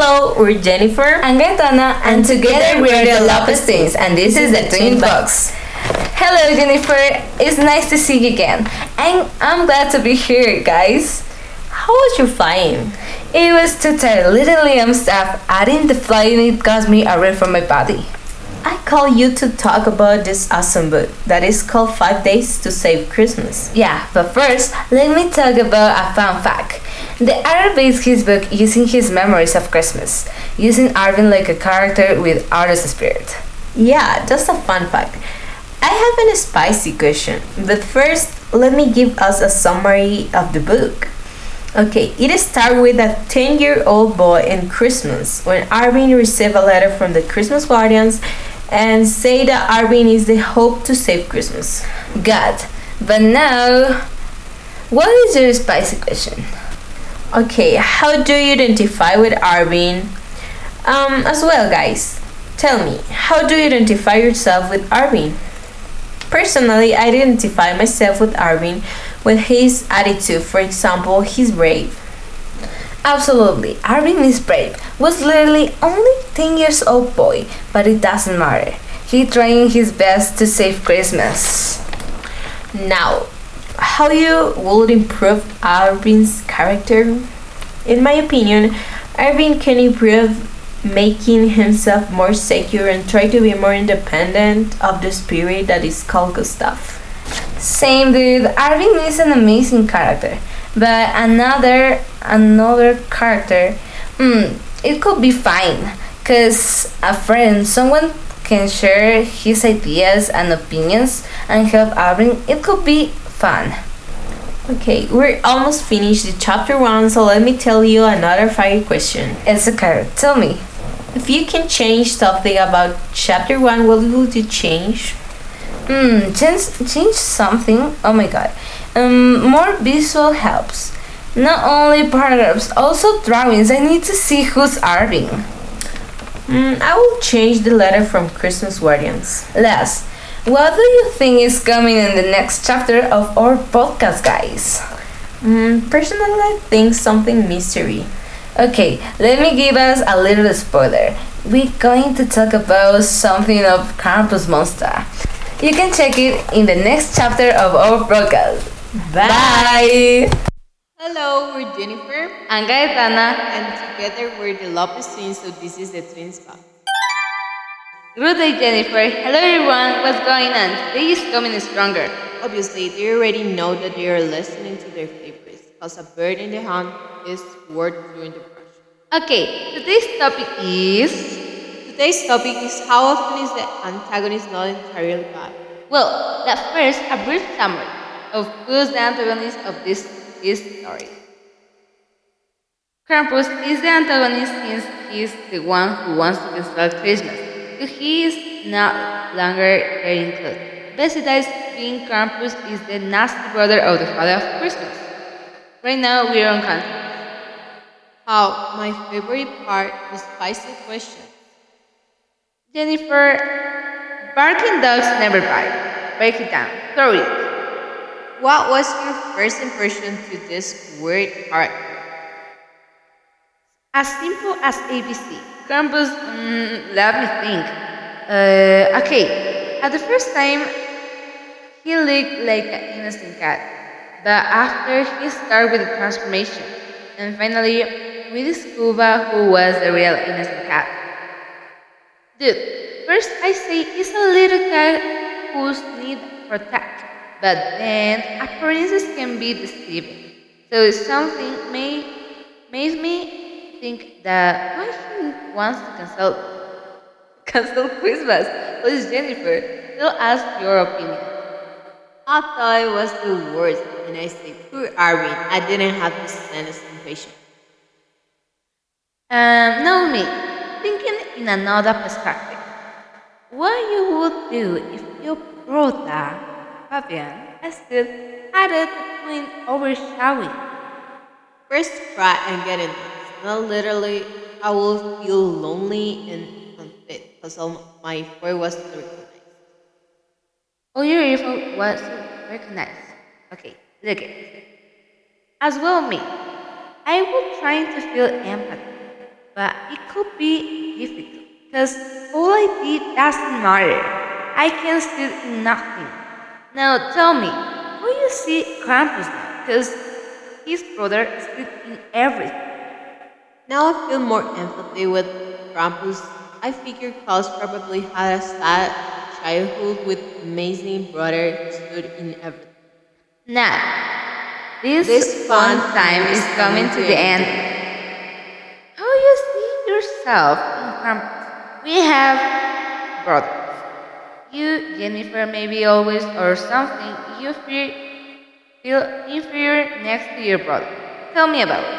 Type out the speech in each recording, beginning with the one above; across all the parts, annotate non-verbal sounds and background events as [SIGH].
Hello, we're Jennifer and Gaetana, and together we're the Lopez Twins, and this is the Twin Box. Hello, Jennifer. It's nice to see you again, and I'm glad to be here, guys. How was your flying? It was too tired. Literally, I'm stuff. Adding the flying it got me away from my body. I call you to talk about this awesome book that is called Five Days to Save Christmas. Yeah, but first, let me talk about a fun fact. The author based his book using his memories of Christmas, using Arvin like a character with artist spirit. Yeah, just a fun fact. I have a spicy question, but first, let me give us a summary of the book. Okay, it starts with a 10 year old boy in Christmas when Arvin received a letter from the Christmas Guardians and say that Arvin is the hope to save Christmas. God, but now, what is your spicy question? Okay, how do you identify with Arvin? Um, as well, guys, tell me, how do you identify yourself with Arvin? Personally, I identify myself with Arvin with his attitude. For example, he's brave. Absolutely, Arvin is brave. Was literally only 10 years old boy, but it doesn't matter. He trying his best to save Christmas. Now, how you would improve Arvin's character? In my opinion, Arvin can improve making himself more secure and try to be more independent of the spirit that is called Gustav. Same dude, Arvin is an amazing character, but another another character, hmm, it could be fine, cause a friend, someone can share his ideas and opinions and help Arvin. It could be fun. Okay, we're almost finished the chapter one, so let me tell you another fire question. It's okay. Tell me. If you can change something about chapter one, what would you change? Hmm, change change something. Oh my god. Um, more visual helps. Not only paragraphs, also drawings. I need to see who's Arvin. Mm, I will change the letter from Christmas Guardians. Last, what do you think is coming in the next chapter of our podcast, guys? Mm, personally, I think something mystery. Okay, let me give us a little spoiler. We're going to talk about something of Krampus Monster. You can check it in the next chapter of our podcast. Bye! Hello, we're Jennifer and Gaetana, and together we're the Lopez twins, so this is the Twins Box. Good day, Jennifer. Hello, everyone. What's going on? Today is coming stronger. Obviously, they already know that they are listening to their favorites, because a bird in the hand is worth doing the brush. Okay, today's topic is. Today's topic is how often is the antagonist not entirely bad? Well, at first, a brief summary of who's the antagonist of this, this story. Krampus is the antagonist since he is the one who wants to cancel Christmas he is no longer getting close. Besides being Krampus is the nasty brother of the father of Christmas. Right now we are on country. How my favorite part is spicy question. Jennifer, barking dogs never bite. Break it down. Throw it. What was your first impression to this weird art? As simple as ABC. Krampus, mm, let me think. Uh, okay, at the first time, he looked like an innocent cat. But after he started with the transformation, and finally, we discovered who was the real innocent cat. Dude, first I say he's a little cat who's need protect, but then a princess can be deceiving. So something may made me think that why he wants to cancel cancel [LAUGHS] Christmas. Please, Jennifer, tell us your opinion. I thought it was the worst, and I said, poor Arvin, I didn't have the slightest impatience. Um, me, thinking in another perspective, what you would do if your brother, Fabian, still had a twin overshadowing? First, cry and get in not literally, I will feel lonely and unfit because all my voice wasn't recognized. Oh, your earphone was recognized. Okay, look it. As well me, I was trying to feel empathy, but it could be difficult because all I did doesn't matter. I can still in nothing. Now tell me, how you see Krampus now? Because his brother stood in everything. Now I feel more empathy with Krampus. I figure Klaus probably had a sad childhood with amazing brother stood in everything. Now, this, This fun fun time is coming to the end. How you see yourself in Krampus? We have brothers. You, Jennifer, maybe always or something. You feel feel inferior next to your brother. Tell me about it.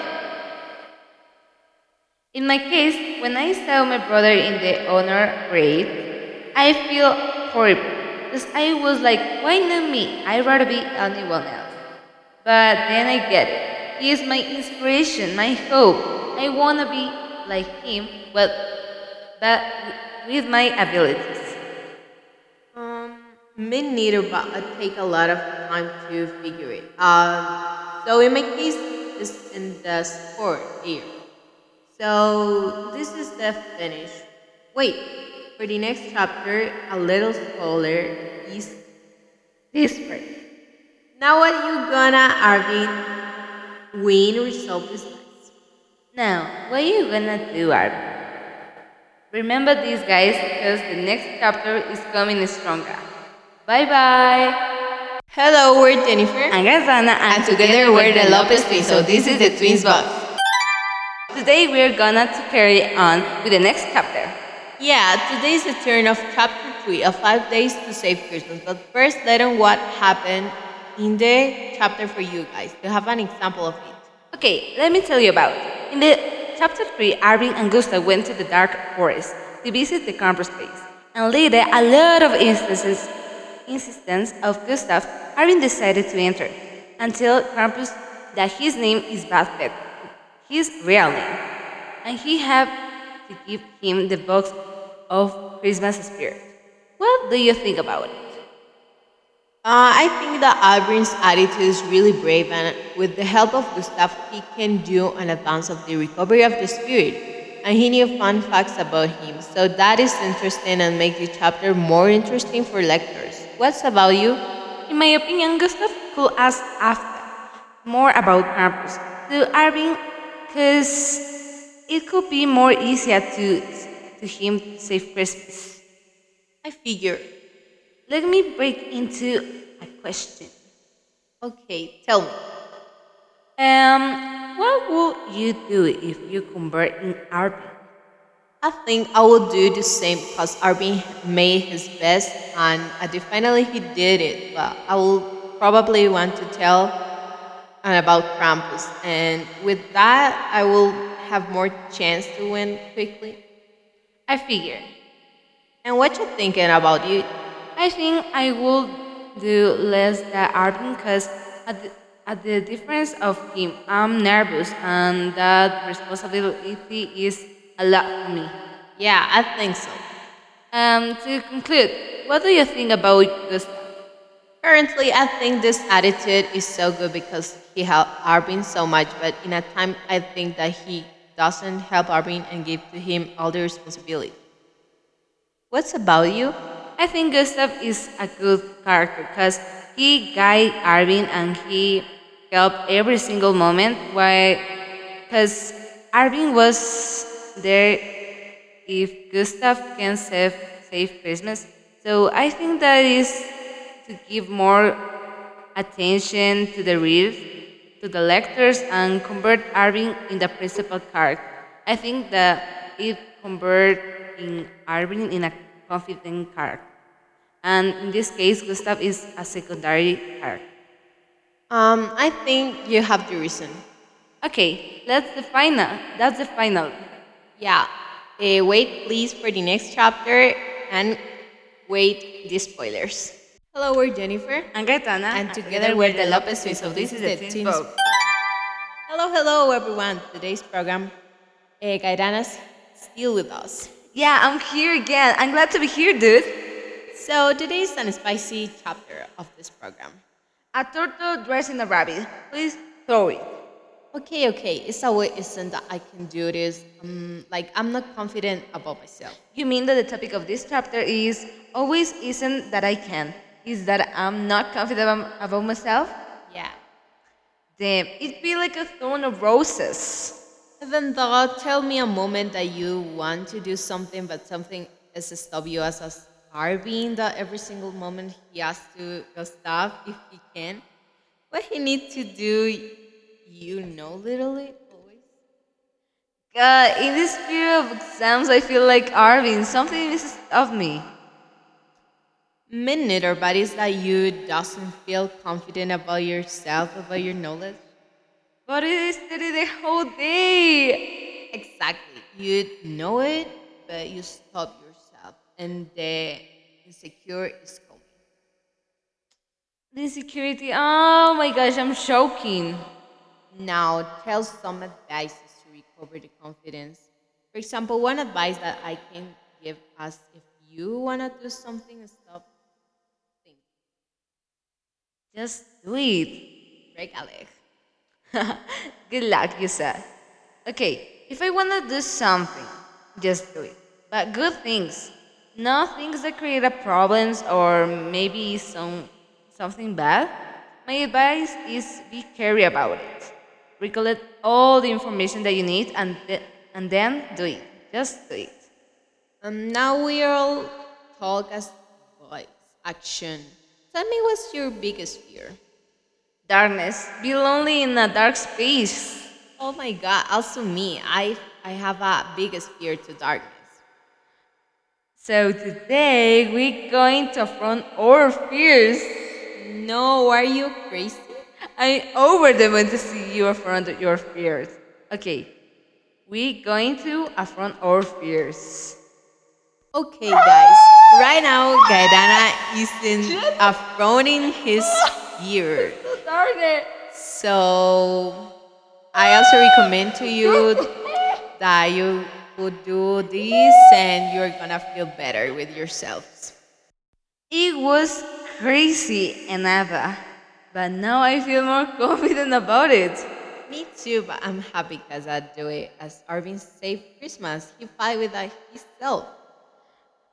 In my case, when I saw my brother in the honor grade, I feel horrible because I was like, why not me? I'd rather be anyone else. But then I get it. He is my inspiration, my hope. I want to be like him, but, but with my abilities. Um, me neither, but I take a lot of time to figure it. Um, so in my case, it's in the sport here. So this is the finish. Wait, for the next chapter, a little spoiler is This part. now what you gonna Arvin win result this. Now, what are you gonna do, Arvin? Remember these guys because the next chapter is coming stronger. Bye bye. Hello, we're Jennifer. I'm Gazana And together we're the Lopez twins, so this is the twins box. Today we're gonna to carry on with the next chapter. Yeah, today is the turn of chapter 3 of 5 days to save Christmas. But first, let on what happened in the chapter for you guys to have an example of it. Okay, let me tell you about. it. In the chapter 3, Arvin and Gustav went to the dark forest to visit the Krampus place. And later, a lot of instances insistence of Gustav, Arvin decided to enter until Krampus that his name is Bathbed, his real name, and he had to give him the box of Christmas spirit. What do you think about it? Uh, I think that Arvin's attitude is really brave, and with the help of Gustav, he can do an advance of the recovery of the spirit. And he knew fun facts about him, so that is interesting and make the chapter more interesting for lectors. What's about you? In my opinion, Gustav could ask after more about Krampus to Arvin because it could be more easier to, to him to save Christmas. I figure. Let me break into a question. Okay, tell me. Um, what would you do if you convert in Arvin? I think I will do the same because Arvin made his best and at the finally he did it. But I will probably want to tell and about Krampus, and with that, I will have more chance to win quickly. I figure. And what you thinking about you? I think I will do less than Arvin because at the, at the difference of him, I'm nervous and that responsibility is a lot for me. Yeah, I think so. Um, to conclude, what do you think about Gustav? Currently, I think this attitude is so good because he helped Arvin so much, but in a time, I think that he doesn't help Arvin and give to him all the responsibility. What's about you? I think Gustav is a good character because he guided Arvin and he helped every single moment. Why? Because Arvin was there if Gustav can save, save Christmas. So I think that is to give more attention to the readers, to the lectors, and convert Arvin in the principal character. I think that it convert in Arvin in a confident character. And in this case, Gustav is a secondary character. Um, I think you have the reason. Okay, that's the final. That's the final. Yeah. Uh, wait, please, for the next chapter and wait the spoilers. Hello, we're Jennifer. I'm Gaetana, And together we're the Lopez twins, so this is the Twins Hello, hello, everyone. Today's program, uh, Gaetana's still with us. Yeah, I'm here again. I'm glad to be here, dude. So today is a spicy chapter of this program. A turtle dressed in a rabbit. Please throw it. Okay, okay. It's a way isn't that I can do this. Um, like I'm not confident about myself. You mean that the topic of this chapter is always isn't that I can, is that I'm not confident about myself? Yeah. Damn, it'd be like a thorn of roses. Even though, tell me a moment that you want to do something, but something is stop you as a starving that every single moment he has to go stop if he can. What he needs to do, you know, literally always. God, in this period of exams, I feel like Arvin, something is of me. Me or but it's that you doesn't feel confident about yourself, about your knowledge. But it is study the whole day. Exactly. You know it, but you stop yourself, and the insecure is coming. The insecurity, oh my gosh, I'm choking. Now, tell some advices to recover the confidence. For example, one advice that I can give us if you want to do something, stop thinking. Just do it. Break a leg. [LAUGHS] Good luck, you said. Okay, if I want to do something, just do it. But good things, not things that create a problems or maybe some something bad. My advice is be careful about it. Recollect all the information that you need and and then do it. Just do it. And now we all talk as voice Action. Tell me what's your biggest fear? Darkness, be lonely in a dark space. Oh my god, also me. I I have a biggest fear to darkness. So today we're going to affront our fears. No, are you crazy? I over the moon to see you affront your fears. Okay, we're going to affront our fears. Okay, guys. Right now, Gaetana is in affronting his fear. Darn it! So, I also recommend to you that you would do this and you're gonna feel better with yourselves. It was crazy, and ever, but now I feel more [LAUGHS] confident about it. Me too, but I'm happy because I do it. As Arvin saved Christmas, he fight with himself.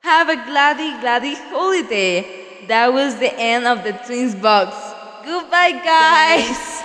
Have a gladdy, gladdy holiday. That was the end of the twins box. Goodbye, guys.